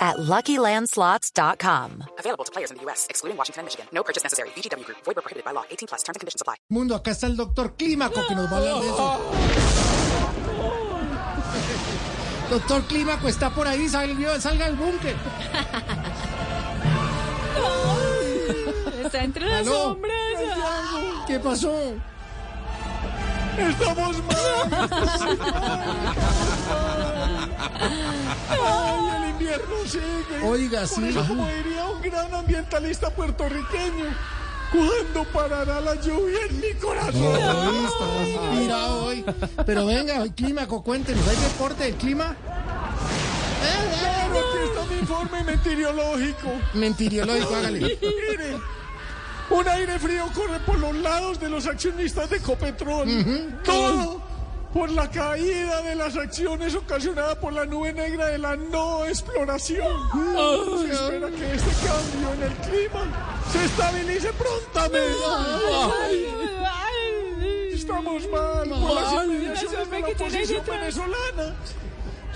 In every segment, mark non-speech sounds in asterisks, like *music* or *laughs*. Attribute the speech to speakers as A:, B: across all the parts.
A: at LuckyLandSlots.com.
B: Available to players in the U.S., excluding Washington and Michigan. No purchase necessary. VGW Group. Void where prohibited by law. 18 plus. Terms and conditions apply.
C: Mundo, acá está el doctor Clímaco que nos va a hablar de eso. Doctor Clímaco está por ahí, salga, salga al búnker. *laughs*
D: Está entre las
C: Aló.
D: sombras.
C: ¿Qué pasó?
E: Estamos mal. *laughs* *laughs* El invierno sigue.
C: Oiga,
E: Por
C: sí.
E: eso, como diría un gran ambientalista puertorriqueño, ¿cuándo parará la lluvia en mi corazón?
C: Estamos mira hoy. Pero venga, Clímaco, cuéntenos, ¿hay deporte del clima?
E: Claro, aquí está mi informe meteorológico.
C: Mentiriológico, hágale.
E: Mire, un aire frío corre por los lados de los accionistas de Ecopetrol. Todo por la caída de las acciones ocasionada por la nube negra de la no exploración. Se espera que este cambio en el clima se estabilice prontamente. Estamos mal por las inmediaciones de la oposición venezolana.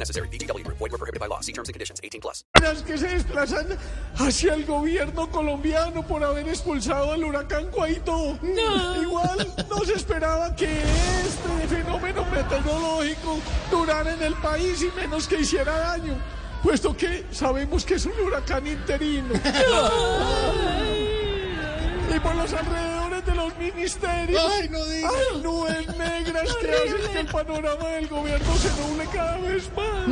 B: necessary. Void where prohibited by law. See terms and conditions. 18 plus.
E: Las que se desplazan hacia el gobierno colombiano por haber expulsado al huracán Guaidó. Igual no se esperaba que este fenómeno meteorológico durara en el país y menos que hiciera daño, puesto que sabemos que es un huracán interino. Y por los alrededores de los ministerios
C: Ay, no diga.
E: hay nubes negras que hacen que el panorama del gobierno se nuble cada vez más.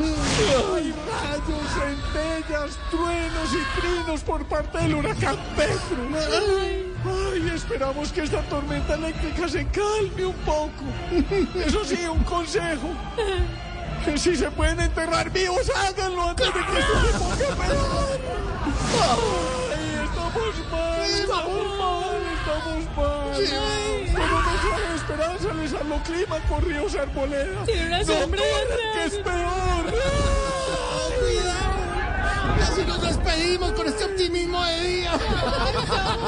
E: Hay rayos, centellas, truenos y trinos por parte del huracán Petro. Ay, esperamos que esta tormenta eléctrica se calme un poco. Eso sí, un consejo. Que si se pueden enterrar vivos, háganlo antes de que esto se ponga peor. Ay, estamos mal, estamos mal, estamos mal. Como no sale esperanza, les habló clima con ríos arboleda.
D: Tiene una
E: no
D: sombra
E: corran, que es peor.
C: Cuidado. Y así nos despedimos con este optimismo de día. *laughs*